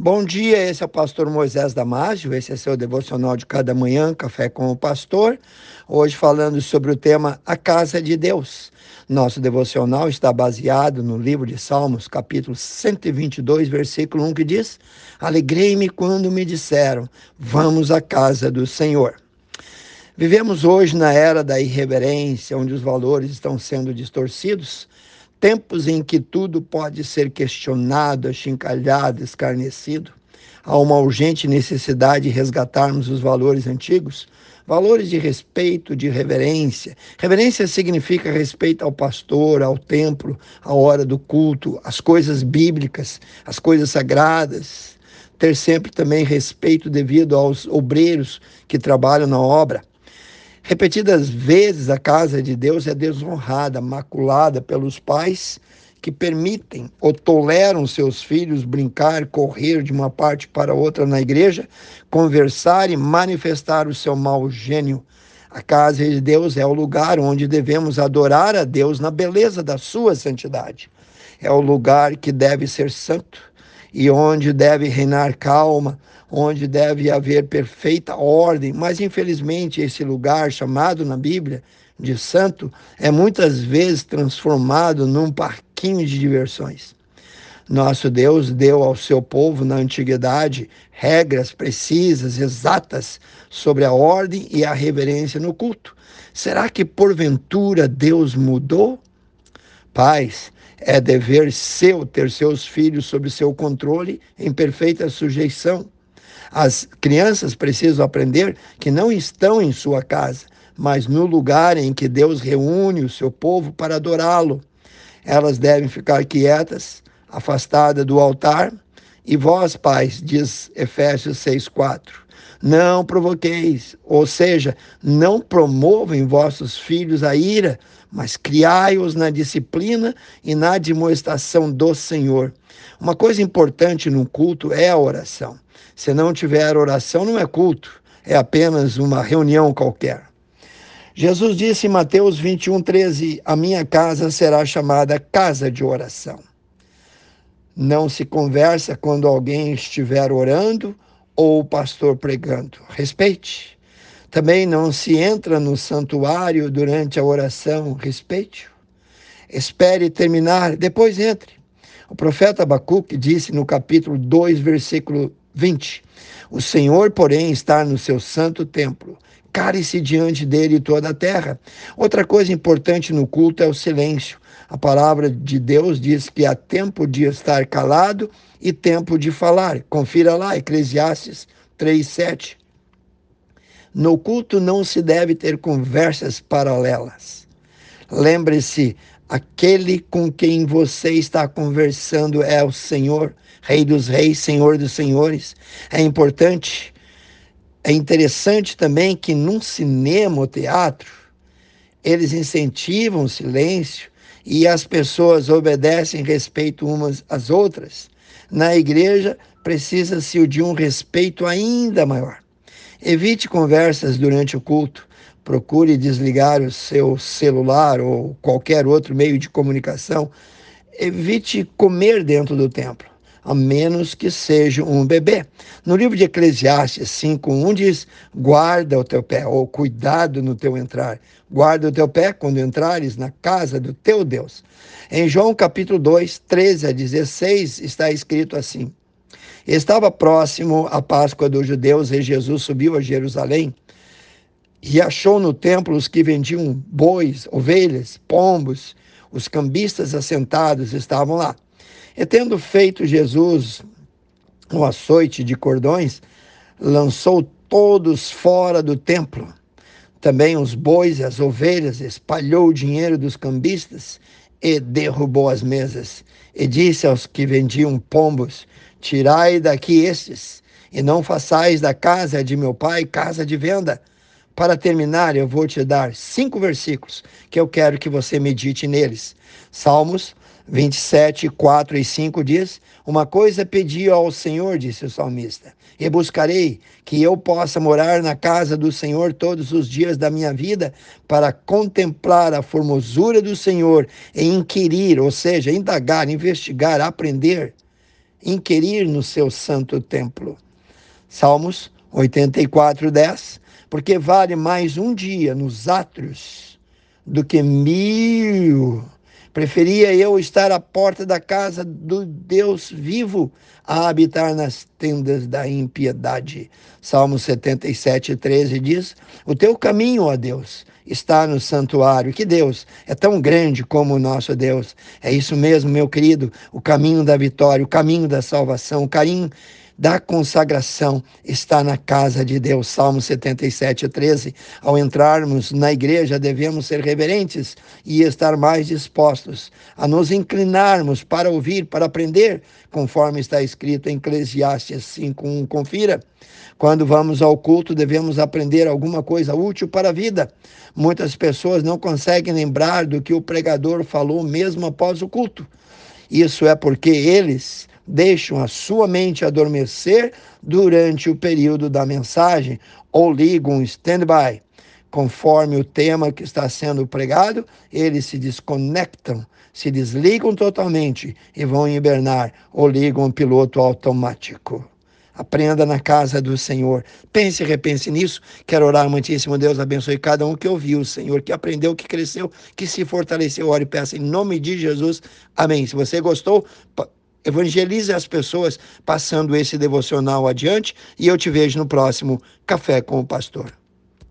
Bom dia, esse é o pastor Moisés Damásio, esse é seu devocional de cada manhã, Café com o Pastor. Hoje falando sobre o tema A Casa de Deus. Nosso devocional está baseado no livro de Salmos, capítulo 122, versículo 1, que diz: Alegrei-me quando me disseram, vamos à casa do Senhor. Vivemos hoje na era da irreverência, onde os valores estão sendo distorcidos tempos em que tudo pode ser questionado, achincalhado, escarnecido, há uma urgente necessidade de resgatarmos os valores antigos, valores de respeito, de reverência. Reverência significa respeito ao pastor, ao templo, à hora do culto, às coisas bíblicas, às coisas sagradas. Ter sempre também respeito devido aos obreiros que trabalham na obra. Repetidas vezes a casa de Deus é desonrada, maculada pelos pais que permitem ou toleram seus filhos brincar, correr de uma parte para outra na igreja, conversar e manifestar o seu mau gênio. A casa de Deus é o lugar onde devemos adorar a Deus na beleza da sua santidade. É o lugar que deve ser santo e onde deve reinar calma, onde deve haver perfeita ordem, mas infelizmente esse lugar chamado na Bíblia de santo é muitas vezes transformado num parquinho de diversões. Nosso Deus deu ao seu povo na antiguidade regras precisas, exatas sobre a ordem e a reverência no culto. Será que porventura Deus mudou? Pais, é dever seu ter seus filhos sob seu controle em perfeita sujeição. As crianças precisam aprender que não estão em sua casa, mas no lugar em que Deus reúne o seu povo para adorá-lo. Elas devem ficar quietas, afastadas do altar. E vós, pais, diz Efésios 6,4, não provoqueis, ou seja, não promovam vossos filhos a ira, mas criai-os na disciplina e na admoestação do Senhor. Uma coisa importante no culto é a oração. Se não tiver oração, não é culto, é apenas uma reunião qualquer. Jesus disse em Mateus 21, 13: A minha casa será chamada casa de oração. Não se conversa quando alguém estiver orando ou o pastor pregando. Respeite. Também não se entra no santuário durante a oração. Respeite. Espere terminar, depois entre. O profeta Abacuque disse no capítulo 2, versículo 20: O Senhor, porém, está no seu santo templo. Care-se diante dele toda a terra. Outra coisa importante no culto é o silêncio. A palavra de Deus diz que há tempo de estar calado e tempo de falar. Confira lá, Eclesiastes 3:7. No culto não se deve ter conversas paralelas. Lembre-se, aquele com quem você está conversando é o Senhor, Rei dos Reis, Senhor dos Senhores. É importante, é interessante também que num cinema ou teatro, eles incentivam o silêncio e as pessoas obedecem respeito umas às outras. Na igreja, precisa-se de um respeito ainda maior. Evite conversas durante o culto. Procure desligar o seu celular ou qualquer outro meio de comunicação. Evite comer dentro do templo a menos que seja um bebê. No livro de Eclesiastes 5:1 diz: "Guarda o teu pé, ou cuidado no teu entrar. Guarda o teu pé quando entrares na casa do teu Deus." Em João capítulo 2, 13 a 16 está escrito assim: Estava próximo a Páscoa dos judeus e Jesus subiu a Jerusalém e achou no templo os que vendiam bois, ovelhas, pombos, os cambistas assentados estavam lá. E tendo feito Jesus o açoite de cordões, lançou todos fora do templo. Também os bois e as ovelhas, espalhou o dinheiro dos cambistas e derrubou as mesas. E disse aos que vendiam pombos: Tirai daqui estes, e não façais da casa de meu pai casa de venda. Para terminar, eu vou te dar cinco versículos que eu quero que você medite neles. Salmos 27, 4 e 5 diz: Uma coisa pedi ao Senhor, disse o salmista, e buscarei que eu possa morar na casa do Senhor todos os dias da minha vida, para contemplar a formosura do Senhor e inquirir, ou seja, indagar, investigar, aprender inquirir no seu santo templo. Salmos 84, 10. Porque vale mais um dia nos átrios do que mil. Preferia eu estar à porta da casa do Deus vivo a habitar nas tendas da impiedade. Salmo 77, 13 diz: O teu caminho, ó Deus, está no santuário. Que Deus é tão grande como o nosso Deus. É isso mesmo, meu querido, o caminho da vitória, o caminho da salvação, o caminho da consagração está na casa de Deus. Salmo 77, 13. Ao entrarmos na igreja, devemos ser reverentes e estar mais dispostos a nos inclinarmos para ouvir, para aprender, conforme está escrito em Eclesiastes 5:1. Confira. Quando vamos ao culto, devemos aprender alguma coisa útil para a vida. Muitas pessoas não conseguem lembrar do que o pregador falou mesmo após o culto. Isso é porque eles deixam a sua mente adormecer durante o período da mensagem ou ligam stand-by. Conforme o tema que está sendo pregado, eles se desconectam, se desligam totalmente e vão hibernar ou ligam piloto automático. Aprenda na casa do Senhor. Pense e repense nisso. Quero orar, amantíssimo Deus, abençoe cada um que ouviu, Senhor, que aprendeu, que cresceu, que se fortaleceu. Ore e peça em nome de Jesus. Amém. Se você gostou, Evangelize as pessoas passando esse devocional adiante e eu te vejo no próximo Café com o Pastor.